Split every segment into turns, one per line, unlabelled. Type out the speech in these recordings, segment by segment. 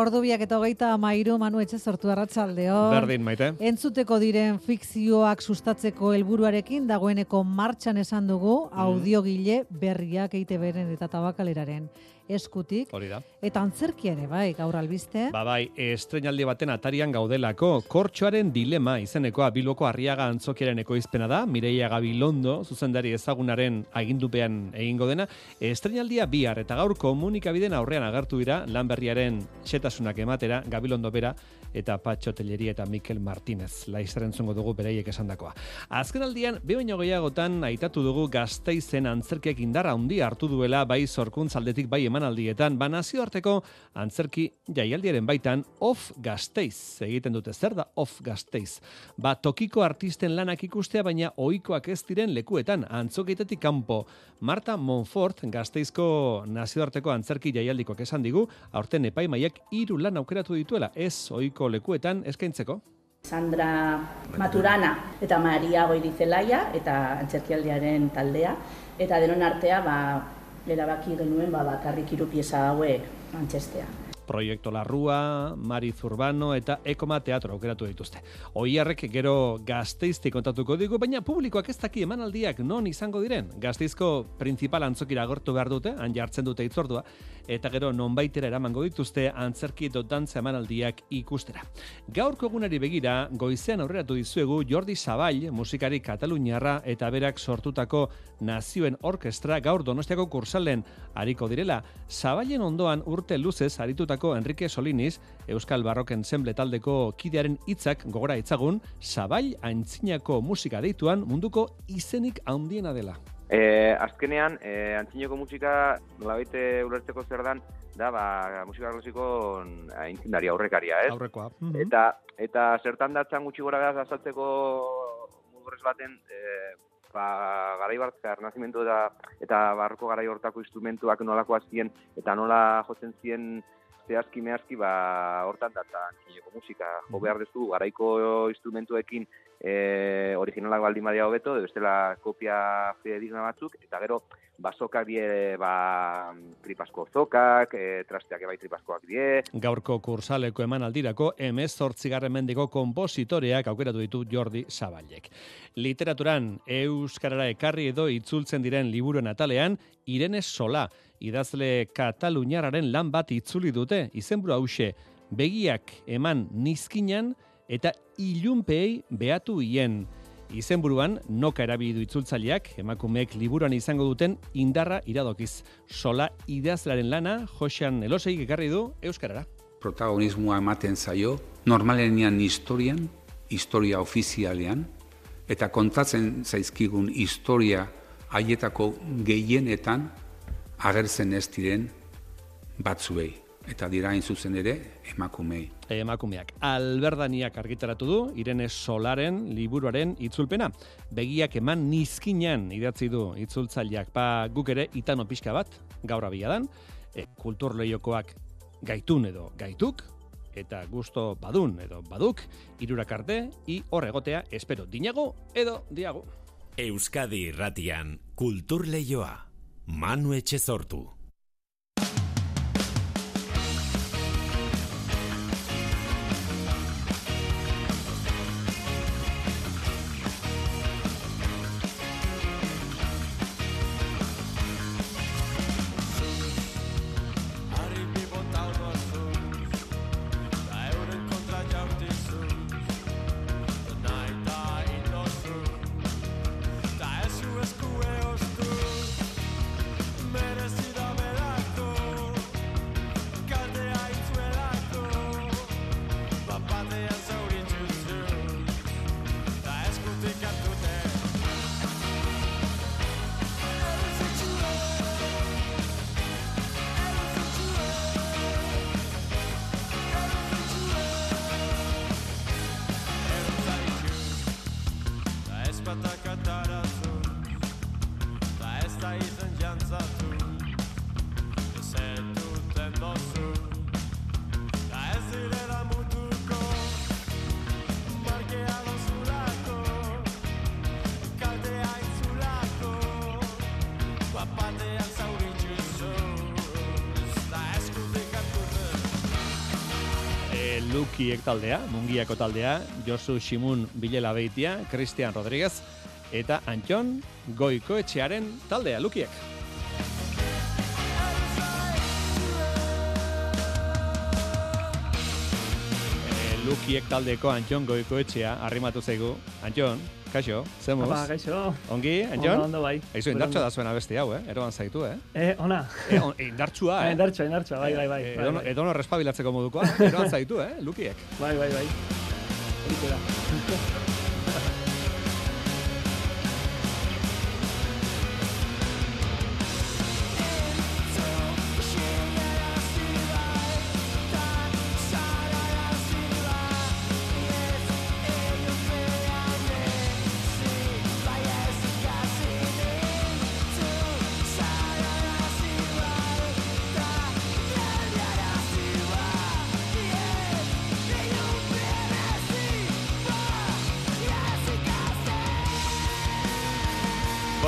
Ordubiak eta hogeita amairu manu etxe sortu arratsaldeo.
Berdin, maite.
Entzuteko diren fikzioak sustatzeko helburuarekin dagoeneko martxan esan dugu audiogile berriak eite beren eta tabakaleraren eskutik.
Hori da.
Eta antzerkia ere, bai, gaur albiste.
Ba bai, estrenaldi baten atarian gaudelako, kortxoaren dilema izenekoa bilboko arriaga antzokiaren ekoizpena da, Mireia Gabilondo, zuzendari ezagunaren agindupean egingo dena, estrenaldia bihar eta gaur komunikabiden aurrean agertu dira lanberriaren xetasunak ematera, Gabilondo bera, eta Patxo Telleria eta Mikel Martinez. Laizaren zungo dugu bereiek esandakoa. Azken aldian, be baino gehiagotan aitatu dugu gazteizen antzerkiak indarra handi hartu duela bai zorkuntz aldetik bai emanaldietan, ba nazioarteko antzerki jaialdiaren baitan off gazteiz. Egiten dute zer da off gazteiz. Ba tokiko artisten lanak ikustea baina ohikoak ez diren lekuetan antzokitetik kanpo. Marta Monfort gazteizko nazioarteko antzerki jaialdikoak esan digu, aurten epaimaiak hiru lan aukeratu dituela, ez ohiko lekuetan eskaintzeko.
Sandra Maturana eta Maria Goirizelaia eta antzerkialdiaren taldea eta denon artea ba erabaki genuen ba bakarrik hiru pieza hauek antzestea.
Proiektu Larrua, Mari Zurbano eta Ekoma Teatro aukeratu dituzte. Oiarrek gero gazteizti kontatuko digu, baina publikoak ez daki emanaldiak non izango diren. Gazteizko principal antzokira gortu behar dute, han jartzen dute itzordua, eta gero nonbaitera eramango dituzte antzerki edo dantza emanaldiak ikustera. Gaurko egunari begira, goizean aurreratu dizuegu Jordi Zabal, musikari kataluniarra eta berak sortutako nazioen orkestra gaur donostiako kursalen hariko direla. Zabalen ondoan urte luzez haritutako Enrique Solinis, Euskal Barroken Ensemble taldeko kidearen hitzak gogora itzagun, Zabal antzinako musika deituan munduko izenik handiena dela.
E, azkenean, e, antzineko musika nolabaite ulertzeko zer dan, da, ba, musika klasiko aintzindari aurrekaria, ez?
Aurrekoa.
Eta, eta zertan datzan gutxi gora behaz azaltzeko mugurrez baten, e, ba, garai bartzka, ernazimentu eta, eta barroko garai hortako instrumentuak nolako azien, eta nola jotzen zien zehazki mehazki, ba, hortan datzan antzineko musika. Jo behar dezu, garaiko instrumentuekin e, originalak baldin badia hobeto, bestela kopia fidedigna batzuk, eta gero basokak die ba, tripasko zokak, e, trasteak ebai tripaskoak die.
Gaurko kursaleko emanaldirako emez zortzigarren mendiko kompositoreak aukeratu ditu Jordi Zabalek. Literaturan Euskarara ekarri edo itzultzen diren liburuen atalean, Irene Sola, idazle Kataluniararen lan bat itzuli dute, izenburu hause, begiak eman nizkinan eta ilunpeei behatu hien. Izenburuan, noka erabili du itzultzaileak, emakumeek liburuan izango duten indarra iradokiz. Sola idazlaren lana, Josean Elosei ekarri du Euskarara.
Protagonismoa ematen zaio, normalenian historian, historia ofizialean, eta kontatzen zaizkigun historia haietako gehienetan agertzen ez diren batzuei. Eta dira hain zuzen ere emakumei.
Emakumeak. Alberdaniak argitaratu du, Irene Solaren liburuaren itzulpena. Begiak eman nizkinan idatzi du itzultzaileak. Pa guk ere itano pixka bat, gaur abia dan, e, kultur lehiokoak gaitun edo gaituk, eta gusto badun edo baduk, irurak arte, i horregotea espero dinago edo diago.
Euskadi irratian, kultur leioa. Manu
da
Lukiek taldea, Mungiako taldea, Josu Simun Bilela Beitia, Cristian Rodríguez, eta Antxon Goikoetxearen taldea, Lukiek. Lukiek taldeko Antxon Goikoetxea, arrimatu zaigu. Antxon, kaixo, zemuz?
Apa, gaixo.
Ongi,
Ondo,
Antxon?
ondo bai.
Aizu, indartxo da zuen abesti hau, eh? Eroan zaitu, eh?
Eh, ona.
E, on, indartsua, eh?
Indartxoa, indartxoa, bai, bai, bai.
E,
bai,
edono,
bai.
edono respabilatzeko modukoa, eroan zaitu, eh? Lukiek.
Bai, bai, bai. Horixe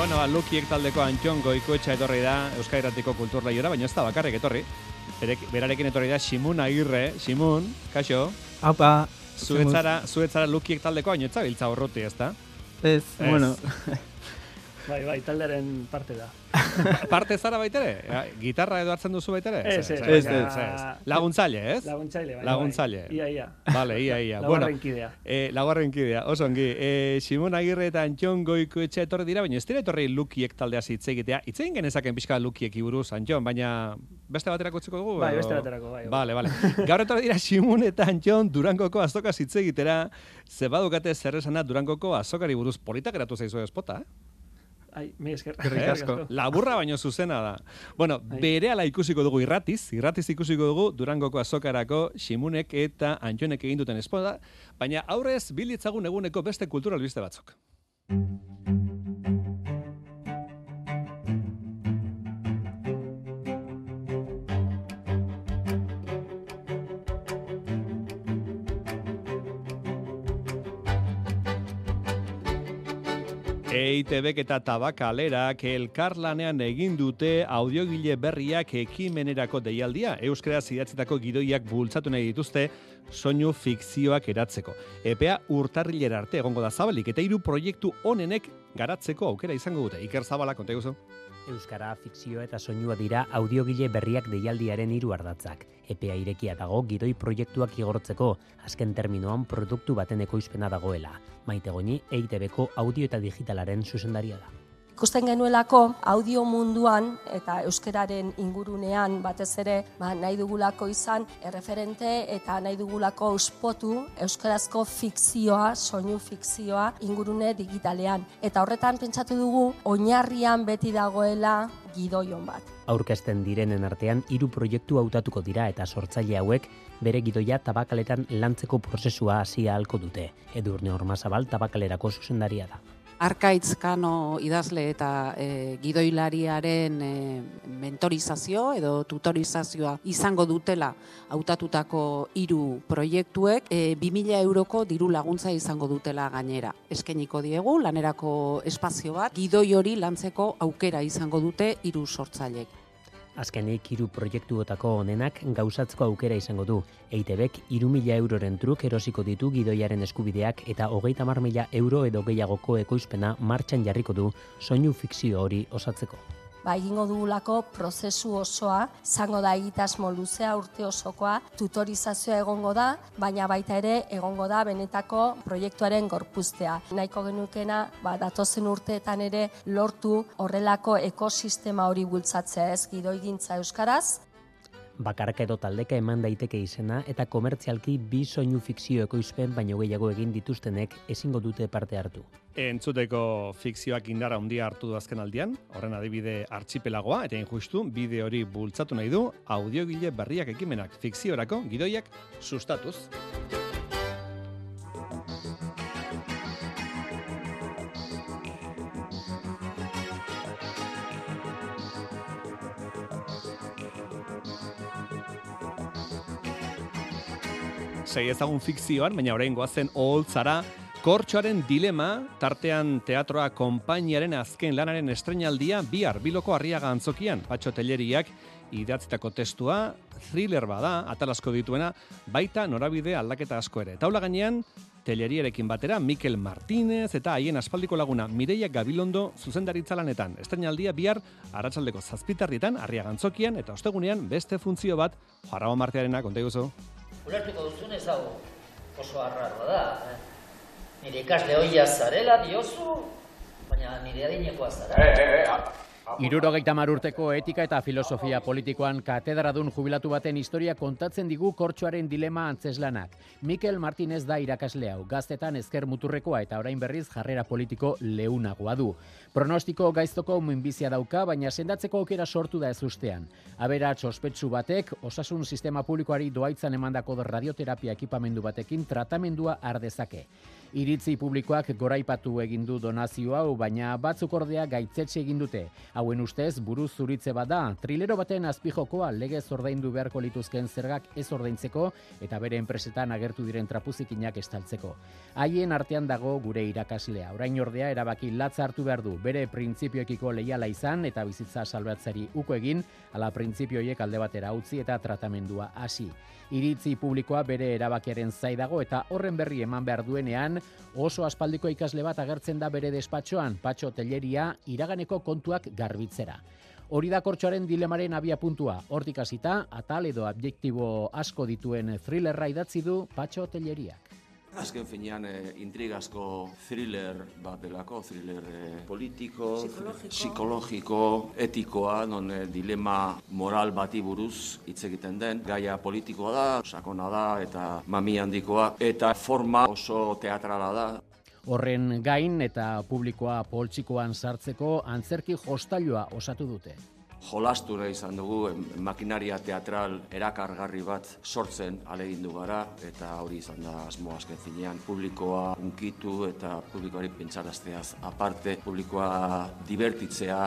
Bueno, ba, Lukiek taldeko Antxon Goikoetxa etorri da Euskairatiko kulturlaiora, baina ez da bakarrik etorri. Berek, berarekin etorri da Simun Agirre. Simun, kaixo,
Apa,
zuetzara, zuetzara Lukiek taldeko, baina ez zabiltza horruti, ez da?
Ez. bueno,
Bai, bai, taldearen parte da.
Parte zara baitere? Ja, gitarra edo hartzen duzu baitere?
Ez, ez,
ez,
baina-
Laguntzaile, ez?
Laguntzaile, bai.
Laguntzaile.
Bai. Ia, ia.
Vale, ia, ia. bueno,
Lagarren kidea.
Eh, lagarren kidea, oso ongi. Eh, Simon Agirre eta Antxon Goikoetxe etorri dira, baina ez dira etorri Lukiek taldea hitz egitea. Hitz egin genezaken pixka Lukiek buruz, Antxon, baina beste baterako utziko dugu?
Bai, beste baterako, bai, bai.
Vale, vale. Gaur etorri dira Simon eta Antxon Durangoko azoka hitz egitera, ze badukate zer esana Durangoko azokari buruz polita geratu zaizu espota, eh?
Ai, mi esker.
Asko. Laburra baino zuzena da. Bueno,
Bai.
berehala ikusiko dugu irratiz, irratiz ikusiko dugu Durangoko azokarako Simunek eta Antxonek egin duten espota, baina aurrez bilitzagun eguneko beste kultura albiste batzuk. EITBek eta tabakalerak elkarlanean egin dute audiogile berriak ekimenerako deialdia. Euskaraz idatzitako gidoiak bultzatu nahi dituzte soinu fikzioak eratzeko. Epea urtarrilera arte egongo da zabalik eta hiru proiektu onenek garatzeko aukera izango dute. Iker Zabala, konta.
Euskara, fikzioa eta soinua dira audiogile berriak deialdiaren hiru ardatzak. Epea irekia dago gidoi proiektuak igortzeko, azken terminoan produktu baten ekoizpena dagoela. Maite goini, EITB-ko audio eta digitalaren zuzendaria da.
Ikusten genuelako audio munduan eta euskararen ingurunean batez ere ba, nahi dugulako izan erreferente eta nahi dugulako auspotu euskarazko fikzioa, soinu fikzioa ingurune digitalean. Eta horretan pentsatu dugu oinarrian beti dagoela gidoion bat.
Aurkezten direnen artean hiru proiektu hautatuko dira eta sortzaile hauek bere gidoia tabakaletan lantzeko prozesua hasi ahalko dute. Edurne Ormazabal tabakalerako zuzendaria da.
Arkaitz Kano idazle eta e, gidoilariaren e, mentorizazio edo tutorizazioa izango dutela hautatutako hiru proiektuek e, 2000 euroko diru laguntza izango dutela gainera. Eskeniko diegu lanerako espazio bat gidoi hori lantzeko aukera izango dute hiru sortzaileek.
Azkenik hiru proiektuotako honenak gauzatzeko aukera izango du. EITBek hiru mila euroren truk erosiko ditu gidoiaren eskubideak eta hogeita mila euro edo gehiagoko ekoizpena martxan jarriko du soinu fikzio hori osatzeko.
Ba, egingo dugulako prozesu osoa, zango da egitasmo luzea urte osokoa, tutorizazioa egongo da, baina baita ere egongo da benetako proiektuaren gorpuztea. Nahiko genukena, ba, datozen urteetan ere lortu horrelako ekosistema hori bultzatzea ez gidoigintza euskaraz,
Bakarka edo taldeka eman daiteke izena eta komertzialki bi soinu fikzio ekoizpen baino gehiago egin dituztenek ezingo dute parte hartu.
Entzuteko fikzioak indara handia hartu du azken aldian, horren adibide artxipelagoa, eta injustu, bide hori bultzatu nahi du, audiogile berriak ekimenak fikziorako gidoiak sustatuz. Sei ezagun fikzioan, baina orain goazen oholtzara Kortxoaren dilema, tartean teatroa konpainiaren azken lanaren estrenaldia bihar biloko arriaga antzokian, patxo telleriak idatzitako testua, thriller bada, atalasko dituena, baita norabide aldaketa asko ere. Taula gainean, telleriarekin batera, Mikel Martínez eta haien aspaldiko laguna Mireia Gabilondo zuzendaritza lanetan. Estrenaldia bihar, arratsaldeko zazpitarritan, arriaga antzokian, eta ostegunean beste funtzio bat, jarrao martearena, konta guzu.
Ulertuko duzunez hau oso arraroa da. Eh? Nire ikasle hoia zarela diozu, baina nire adinekoa zara.
Eh, eh, eh, Irurogeita urteko etika eta filosofia politikoan katedradun jubilatu baten historia kontatzen digu kortxoaren dilema antzeslanak. Mikel Martinez da irakasle hau, gaztetan ezker muturrekoa eta orain berriz jarrera politiko leunagoa du. Pronostiko gaiztoko minbizia dauka, baina sendatzeko aukera sortu da ez ustean. Abera ospetsu batek, osasun sistema publikoari doaitzan emandako radioterapia ekipamendu batekin tratamendua ardezake. Iritzi publikoak goraipatu egin du donazio hau, baina batzuk ordea gaitzetxe egin dute. Hauen ustez, buruz zuritze bada, trilero baten azpijokoa legez ordaindu beharko lituzken zergak ez ordaintzeko eta bere enpresetan agertu diren trapuzikinak estaltzeko. Haien artean dago gure irakaslea. Orain ordea erabaki latza hartu behar du, bere printzipioekiko leiala izan eta bizitza salbatzari uko egin, ala printzipioiek alde batera utzi eta tratamendua hasi. Iritzi publikoa bere erabakiaren zaidago eta horren berri eman behar duenean, oso aspaldiko ikasle bat agertzen da bere despatxoan, patxo telleria, iraganeko kontuak garbitzera. Hori da kortxoaren dilemaren abia puntua. Hortik hasita, atal edo objektibo asko dituen thrillerra idatzi du patxo telleriak.
Azken finean e, intrigazko thriller bat delako, thriller e, politiko, psikologiko, etikoa, non e, dilema moral bati buruz hitz egiten den. Gaia politikoa da, sakona da eta mami handikoa, eta forma oso teatrala da.
Horren gain eta publikoa poltsikoan sartzeko antzerki jostailoa osatu dute
jolastura izan dugu makinaria teatral erakargarri bat sortzen alegindu gara eta hori izan da asmo azken zinean publikoa unkitu eta publikoari pentsarazteaz aparte publikoa divertitzea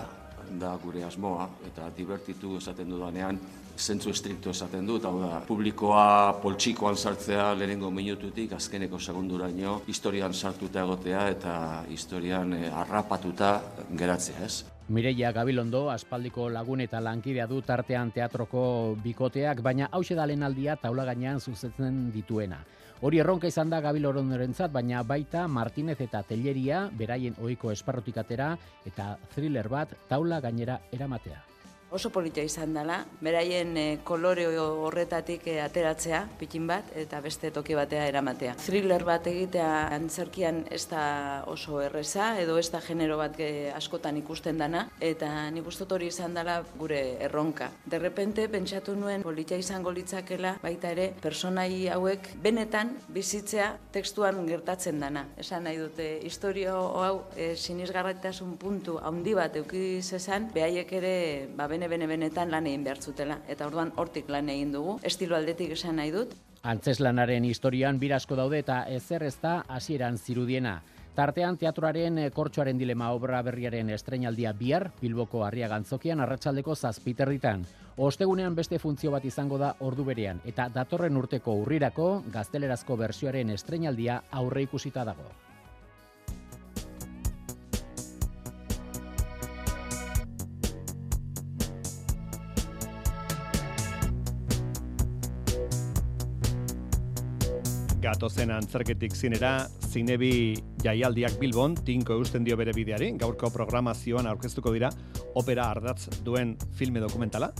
da gure asmoa eta divertitu esaten dudanean zentzu estrikto esaten dut, hau da, publikoa poltsikoan sartzea lehenengo minututik, azkeneko segunduraino, historian sartuta egotea eta historian eh, harrapatuta geratzea, ez?
Mireia Gabilondo, aspaldiko lagun eta lankidea du tartean teatroko bikoteak, baina hause da aldia taula gainean zuzetzen dituena. Hori erronka izan da Gabilorondorentzat, baina baita Martinez eta Telleria beraien ohiko esparrotik atera eta thriller bat taula gainera eramatea
oso politia izan dela, beraien e, kolore horretatik e, ateratzea, pikin bat, eta beste toki batea eramatea. Thriller bat egitea antzerkian ez da oso erreza, edo ez da genero bat e, askotan ikusten dana, eta nik ustot hori izan dela gure erronka. Derrepente, pentsatu nuen politia izango litzakela, baita ere, personai hauek benetan bizitzea tekstuan gertatzen dana. Esan nahi dute, historio hau e, sinisgarritasun puntu handi bat eukiz esan, behaiek ere, ba, bene bene benetan lan egin behar zutela. Eta orduan hortik lan egin dugu, estilo aldetik esan nahi dut.
Antzeslanaren historian birasko daude eta ezer ez da hasieran zirudiena. Tartean teatroaren eh, kortxoaren dilema obra berriaren estrenaldia bihar, Bilboko harria gantzokian arratsaldeko zazpiterritan. Ostegunean beste funtzio bat izango da ordu berean, eta datorren urteko urrirako gaztelerazko bersioaren estrenaldia aurre ikusita dago.
Gatozen antzerketik zinera, zinebi jaialdiak bilbon, tinko eusten dio bere bideari, gaurko programazioan aurkeztuko dira, opera ardatz duen filme dokumentala,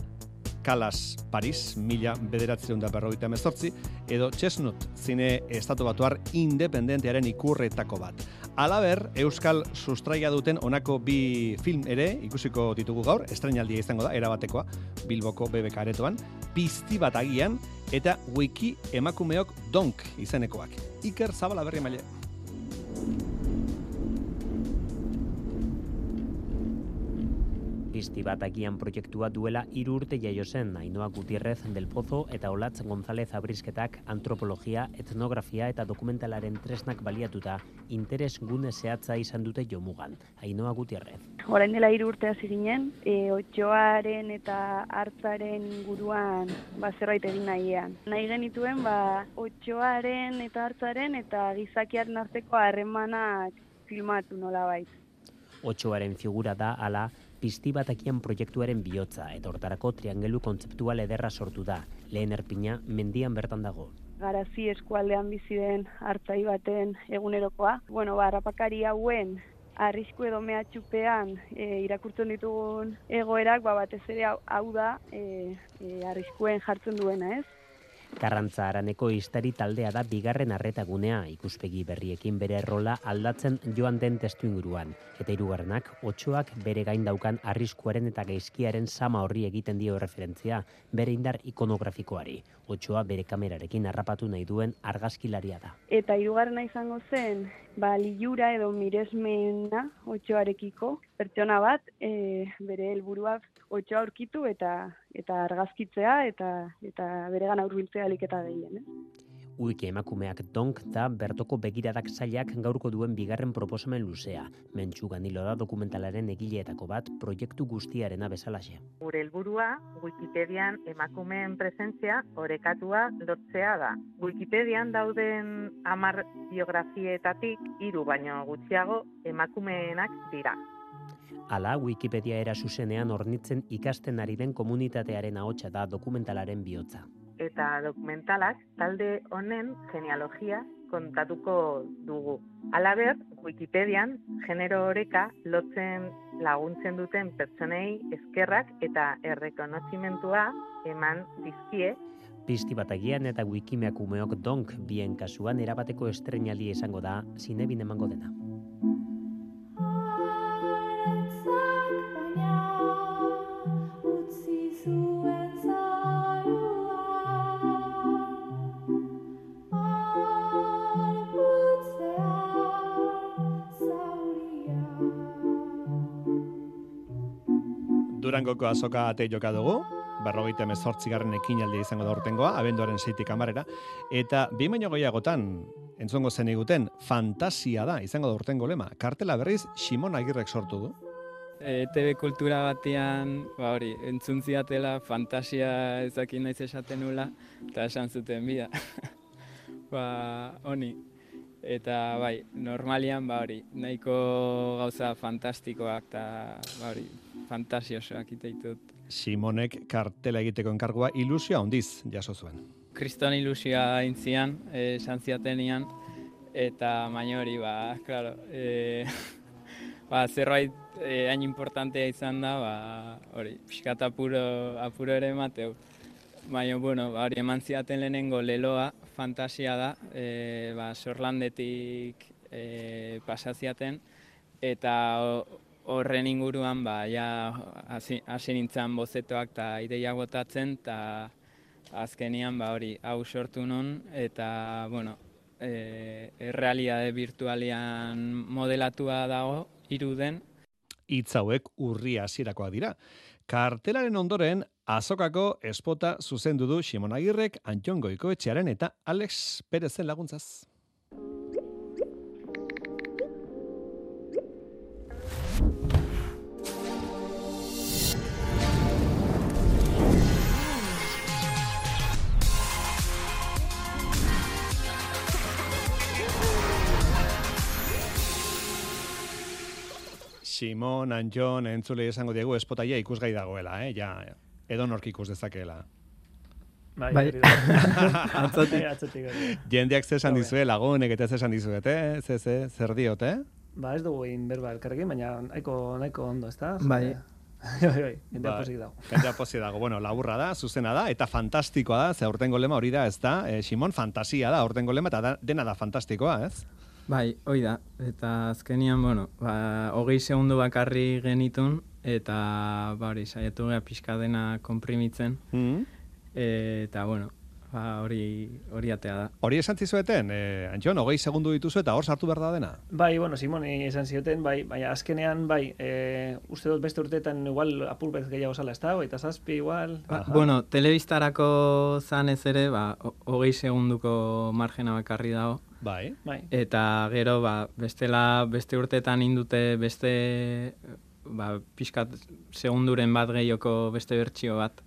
Kalas Paris, mila bederatzen da berroita mezortzi, edo Chestnut, zine estatu batuar independentearen ikurretako bat. Alaber, Euskal sustraia duten honako bi film ere, ikusiko ditugu gaur, estrenaldia izango da, erabatekoa, Bilboko BBK aretoan, pizti bat agian, eta wiki emakumeok donk izenekoak. Iker Zabala berri maile.
Pizti bat agian proiektua duela hiru urte jaio zen Ainoa Gutierrez del Pozo eta Olatz González Abrisketak antropologia, etnografia eta dokumentalaren tresnak baliatuta interes gune zehatza izan dute jomugan. Ainoa Gutierrez.
orain dela hiru urte hasi ginen, e, otxoaren eta hartzaren inguruan ba, zerbait egin nahian. Nahi genituen, ba, otxoaren eta hartzaren eta gizakiaren arteko harremanak filmatu nola bait.
Otxoaren figura da ala pizti batakian proiektuaren bihotza eta hortarako triangelu kontzeptual ederra sortu da. Lehen erpina mendian bertan dago.
Garazi eskualdean bizi den hartzai baten egunerokoa. Bueno, ba, rapakari hauen arrisku edo mehatxupean e, irakurtzen ditugun egoerak, ba, batez ere hau, hau da e, e, arriskuen jartzen duena, ez?
Karrantza araneko istari taldea da bigarren arretagunea ikuspegi berriekin bere rola aldatzen joan den testu inguruan. Eta hirugarrenak otxoak bere gain daukan arriskuaren eta gaizkiaren sama horri egiten dio referentzia, bere indar ikonografikoari. Otxoa bere kamerarekin harrapatu nahi duen argazkilaria da.
Eta hirugarrena izango zen, ba, liura edo miresmena otxoarekiko, pertsona bat, e, bere helburua otxoa aurkitu eta eta argazkitzea eta eta beregan aurbiltzea alik eta gehien, eh?
Uike emakumeak donk da bertoko begiradak zailak gaurko duen bigarren proposamen luzea. Mentxu ganilo da dokumentalaren egileetako bat proiektu guztiarena bezalaxe.
Gure helburua Wikipedian emakumeen presentzia orekatua lotzea da. Wikipedian dauden hamar biografietatik hiru baino gutxiago emakumeenak dira.
Hala, Wikipedia era zuzenean ornitzen ikasten ari den komunitatearen ahotsa da dokumentalaren bihotza.
Eta dokumentalak talde honen genealogia kontatuko dugu. Halaber, Wikipedian genero oreka lotzen laguntzen duten pertsonei eskerrak eta errekonozimentua eman dizkie
Pizti bat agian eta wikimeak umeok donk bien kasuan erabateko estrenali esango da zinebin emango dena.
Durangoko azoka ate joka dugu, berrogeita emezortzi garren ekinaldia izango da urtengoa, abenduaren seitik amarera, eta bi baino gehiagotan, entzongo zen eguten, fantasia da, izango da urtengo lema. Kartela berriz, Simon Agirrek sortu du.
E, TV kultura batean, ba hori, entzun ziatela, fantasia ezakin naiz esaten nula, eta esan zuten bida. ba, honi. Eta bai, normalian, ba hori, nahiko gauza fantastikoak, eta ba hori, fantasiosoak iteitut.
Simonek kartela egiteko enkargua ilusioa ondiz jaso zuen.
Kriston ilusioa intzian, eh, esan ziatenian, eta baina hori, ba, klaro, e, ba, zerbait e, hain importantea izan da, ba, hori, pixkat apuro, apuro ere emateu. Baina, bueno, ba, hori eman ziaten lehenengo leloa, fantasia da, e, ba, sorlandetik e, pasaziaten, eta horren inguruan ba ja hasi nintzen bozetoak eta ideia botatzen eta azkenian ba hori hau sortu nun eta bueno e, errealitate virtualean modelatua dago iruden
hitz hauek urri hasirakoak dira. Kartelaren ondoren azokako espota zuzendu du Simon Agirrek Antion Goikoetxearen eta Alex Perezen laguntzaz Simon, Anjon, entzule esango diegu espotaia ikusgai dagoela, eh? Ja, edo nork ikus dezakeela.
Bai, bai. atzotik, atzotik.
Jendeak zesan dizue, lagunek eta zesan dizuet, eh? Ze, ze, zer diot, eh?
Ba, ez dugu egin berba elkarrekin, baina nahiko, nahiko ondo, ez da?
Bai.
Bai, bai, jendea
Bai.
posik dago.
Jendea pozik dago. Bueno, laburra da, zuzena da, eta fantastikoa da, ze aurtengo lema hori da, ez da? Eh, Simon, fantasia da, aurtengo lema, eta da, dena da fantastikoa, ez?
Bai, hoi da. Eta azkenian, bueno, ba, hogei segundu bakarri genitun, eta ba, hori, saiatu gara pixka dena komprimitzen.
Mm
Eta, bueno, ba, hori, hori atea da.
Hori esan zizueten, eh, Antion, hogei segundu dituzu eta hor sartu behar da dena.
Bai, bueno, Simoni esan zioten, bai, baina azkenean, bai, e, uste dut beste urteetan igual apur bez gehiago zala, ez da, eta zazpi igual.
Ba, bueno, telebistarako zanez ere, ba, ho- hogei segunduko margena bakarri dago.
Bai.
Bai.
Eta gero, ba, bestela, beste urtetan indute beste ba, pixkat segunduren bat gehioko beste bertsio bat.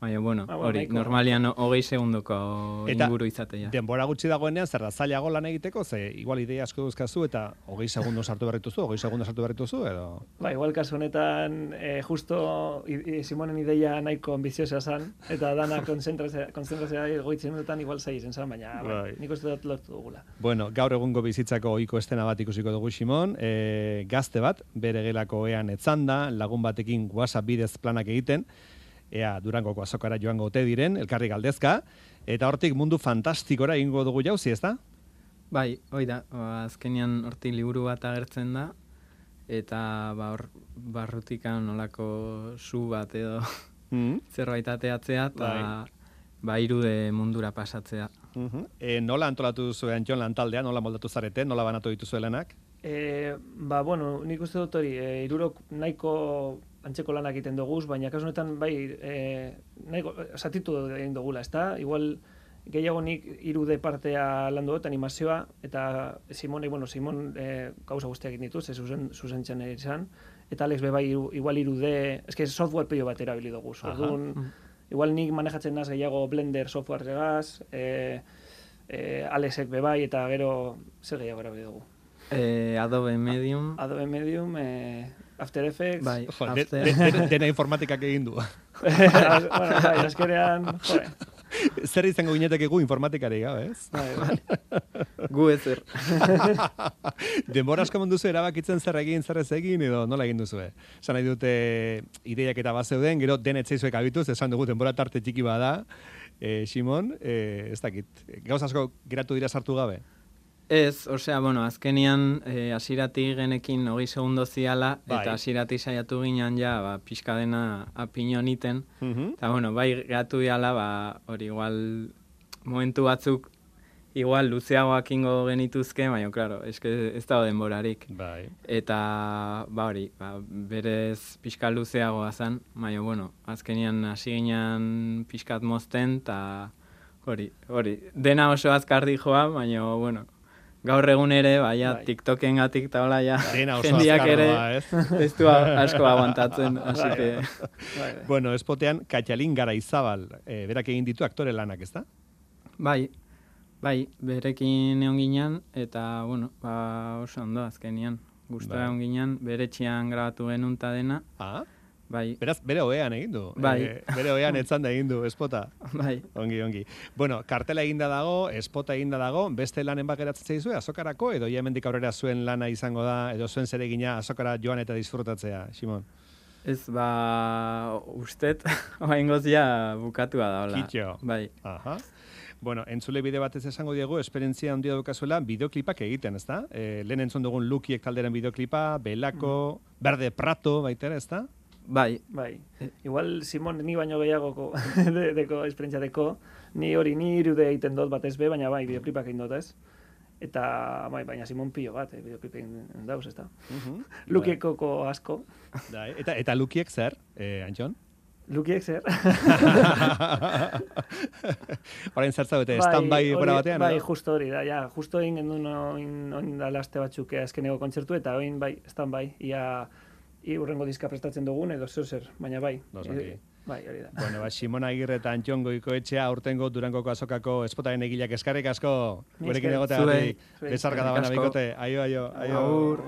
Baina, bueno,
Ah, bueno,
hori,
nahiko.
normalian hogei segunduko inguru izatea.
denbora gutxi dagoenean, zer da, zailago lan egiteko, ze igual idea asko duzkazu, eta hogei segundo sartu berrituzu, hogei segundo sartu berrituzu, edo...
Ba, igual kasu honetan, eh, justo i, Simonen ideia nahiko ambiziosa zen, eta dana konzentrazioa, goitzen minutan igual zei zen zen, baina bai.
Bai.
nik uste dut lortu dugula.
Bueno, gaur egungo bizitzako ohiko estena bat ikusiko dugu Simon, e, gazte bat, bere gelako ean etzanda, lagun batekin WhatsApp bidez planak egiten, ea Durangoko azokara joango ote diren, elkarri galdezka, eta hortik mundu fantastikora egingo dugu jauzi, ez da?
Bai, hoi da, ba, azkenean hortik liburu bat agertzen da, eta ba, hor barrutikan nolako su bat edo
Mm.
zerbait ateatzea, eta
Bai.
ba, irude mundura pasatzea.
Mhm. E, nola antolatu duzu Antxon lantaldea, nola moldatu zarete, nola banatu dituzu helenak?
E, ba, bueno, nik uste dut hori, e, irurok nahiko antzeko lanak egiten duguz, baina kasu honetan bai, e, nahiko, satitu egin dugula, ezta? Igual, gehiago nik irude partea landu dut, animazioa, eta Simonek, bueno, Simon e, gauza guztiak egin dituz, ez zuzen, zuzentzen izan, eta Alex be bai, igual irude, eske software pilo bat erabili dugu, orduan, igual nik manejatzen naz gehiago Blender software regaz, e, e, Alexek be bai, eta gero zer gehiago erabili dugu.
E, Adobe Medium,
Adobe Medium, eh, After Effects.
Bai,
Jo, de,
After-
de, de, dena informatikak egin du.
bueno, bai, azkenean.
Zer izango gineteke gu informatikari gabe, ez?
Bai, bai.
gu ezer.
Denbora asko duzu erabakitzen zer egin, zer ez egin, edo nola egin duzu, Esan nahi dute ideiak eta bazeuden, gero den etzeizuek abituz, esan dugu denbora tarte txiki bada, e, Simon, e, ez dakit, gauz asko geratu dira sartu gabe?
Ez, osea, bueno, azkenian eh, hasiratik genekin hogei segundo ziala,
Bai.
eta hasiratik saiatu ginen ja, ba, pixka dena apinon iten.
Mhm.
Eta, bueno, bai, geratu diala, ba, hori igual, momentu batzuk, igual, luzeagoak ingo genituzke, baina, klaro, eske ez dago denborarik.
Bai.
Eta, ba, hori, ba, berez pixka luzeagoa zen, baina, bueno, azkenian hasi ginen pixkat mozten, eta hori, hori, dena oso azkar joa, baina, bueno, gaur egun ere, baina,
Bai.
TikToken gatik eta hola, ja, jendiak ere
doa, ez?
du asko aguantatzen, así
Bai.
que...
Bueno, espotean, Katxalin gara izabal, e, berak egin ditu aktore lanak, ez da?
Bai, bai, berekin egon ginen, eta, bueno, ba, oso ondo azkenian. Gustora
Bai.
egon ginen, bere etxean grabatu genuen dena.
Ah?
Bai.
Beraz, bere oean egin du.
Bai.
E, bere oean etzan da egin du, espota.
Bai.
Ongi, ongi. Bueno, kartela eginda dago, espota eginda dago, beste lanen bat geratzen zaizue, azokarako, edo hemendik aurrera zuen lana izango da, edo zuen zeregina azokara joan eta disfrutatzea, Simon.
Ez, ba, ustet, oain gozia bukatua da, hola.
Kitxo.
Bai.
Aha. Bueno, entzule bide batez esango diegu, esperientzia handia daukazuela, bideoklipak egiten, ezta? E, lehen entzun dugun Lukiek talderen bideoklipa, Belako, Berde Prato, baita ere, ezta?
Bai.
Bai. Igual Simon ni baino gehiagoko de, deko esperientzia deko, ni hori ni irude egiten dut batez be, baina bai, bideoklipak egin dut ez. Eta bai, baina Simon pilo bat, eh, bideoklip egin dauz, ez da.
Mhm.
Lukiekoko asko.
Bai, eta, eta Lukiek zer, eh, Antxon?
Lukiek zer?
Orain zer zaudete, stand-by
hori-
bora batean?
Bai,
edo?
justo hori da, ja, justo egin genuen oin, oin dala aste batzuk eh, azkeneko kontzertu, eta oin bai, stand-by, ia, i urrengo diska prestatzen dugun, edo zer zer, baina bai.
Oso-ongi.
Eh, Bai, hori da.
Bueno, ba, Simon Agirre eta Antxon Goikoetxea aurtengo Durangoko azokako espotaren egileak eskarrik asko gurekin egoteagatik. Bezarka da bana bikote. Aio, aio, aio.
Agur.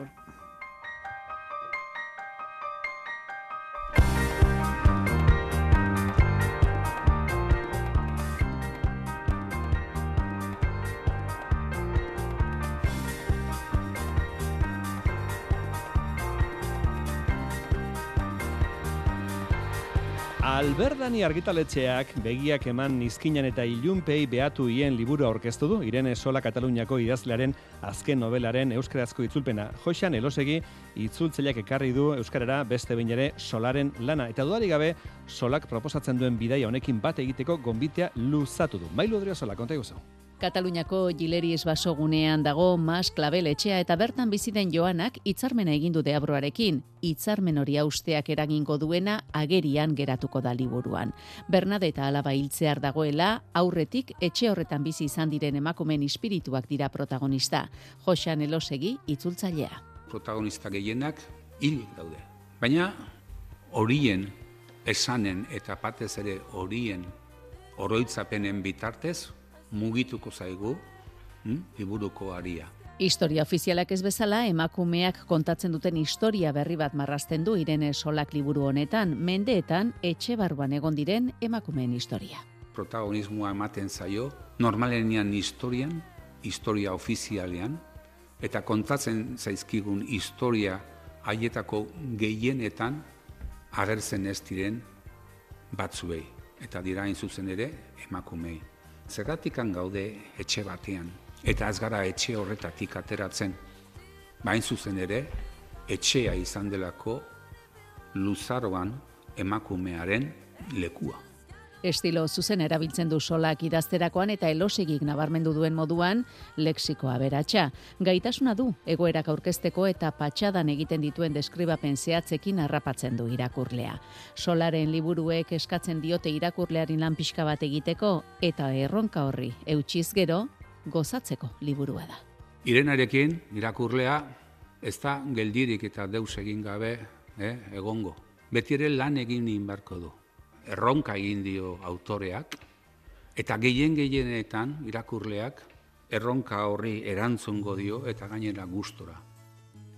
Alberdani argitaletxeak begiak eman nizkinan eta ilunpei behatu hien liburu aurkeztu du, Irene Sola Kataluniako idazlearen azken novelaren euskarazko itzulpena. Joxan elosegi itzultzaileak ekarri du euskarara beste behin ere solaren lana. Eta dudari gabe, solak proposatzen duen bidaia honekin bat egiteko gonbitea luzatu du. Mailu Adria Sola, konta iguzu.
Kataluniako Gileris basogunean dago Mas Klabel etxea eta bertan bizi den Joanak hitzarmena egin du deabroarekin. Hitzarmen hori austeak eragingo duena agerian geratuko da liburuan. Bernadeta alaba hiltzear dagoela, aurretik etxe horretan bizi izan diren emakumeen espirituak dira protagonista. Joxan Elosegi itzultzailea.
Protagonista gehienak hil daude. Baina horien esanen eta batez ere horien oroitzapenen bitartez mugituko zaigu hm, liburuko aria.
Historia ofizialak ez bezala, emakumeak kontatzen duten historia berri bat marrazten du Irene Solak liburu honetan, mendeetan etxe barruan egon diren emakumeen historia.
Protagonismoa ematen zaio, normalenian historian, historia ofizialean, eta kontatzen zaizkigun historia haietako gehienetan agertzen ez diren batzuei, eta dira hain zuzen ere emakumei. Zergatikan gaude etxe batean, eta ez gara etxe horretatik ateratzen. Bain zuzen ere, etxea izan delako luzaroan emakumearen lekua.
Estilo zuzen erabiltzen du solak idazterakoan eta elosegik nabarmendu duen moduan lexikoa beratxa. Gaitasuna du egoerak aurkezteko eta patxadan egiten dituen deskribapen zehatzekin harrapatzen du irakurlea. Solaren liburuek eskatzen diote irakurlearin lan pixka bat egiteko eta erronka horri eutxiz gero gozatzeko liburua da.
Irenarekin irakurlea ez da geldirik eta deus egin gabe eh, egongo. Beti ere lan egin inbarko du. Erronka egin dio autoreak, eta gehien gehienetan irakurleak erronka horri erantzungo dio eta gainera gustora.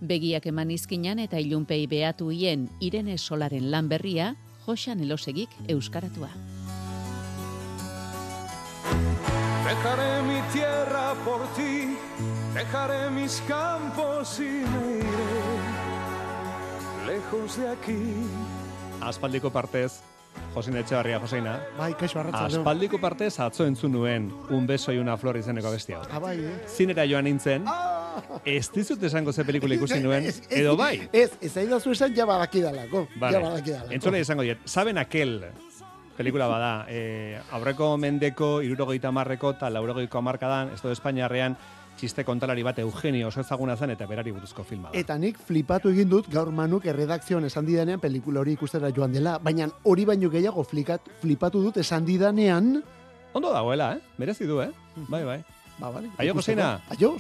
Begiak eman izkinan eta ilunpei behatu hien Irene Solaren lan berria, Josan Elosegik euskaratua.
Dejaré mi tierra por ti, dejaré mis campos y me iré lejos de aquí.
Aspaldiko partez, Josin Etxebarria, Joseina.
Bai, kaixo arratzaldeon.
Aspaldiko partez atzo entzun nuen un beso y una flor izeneko bestia.
Ah, bai, eh?
Zinera joan nintzen, ez dizut esango ze pelikula ikusi nuen, edo bai.
Ez, ez ahi dazu esan ja badakidalako.
Vale.
Ja badakidalako.
Entzule izango diet, saben aquel pelikula bada, eh, aurreko mendeko, irurogeita marreko eta laurogeiko amarkadan, ez da Espainiarrean, txiste kontalari bat Eugenio oso ezaguna zen eta berari buruzko filma da.
Eta nik flipatu egin dut gaur manuk erredakzioan esan didanean pelikula hori ikustera joan dela, baina hori baino gehiago flikat, flipatu dut esan didanean...
Ondo dagoela, eh? Merezi du, eh? Bai, bai.
Ba, bale.
Aio.
Aio.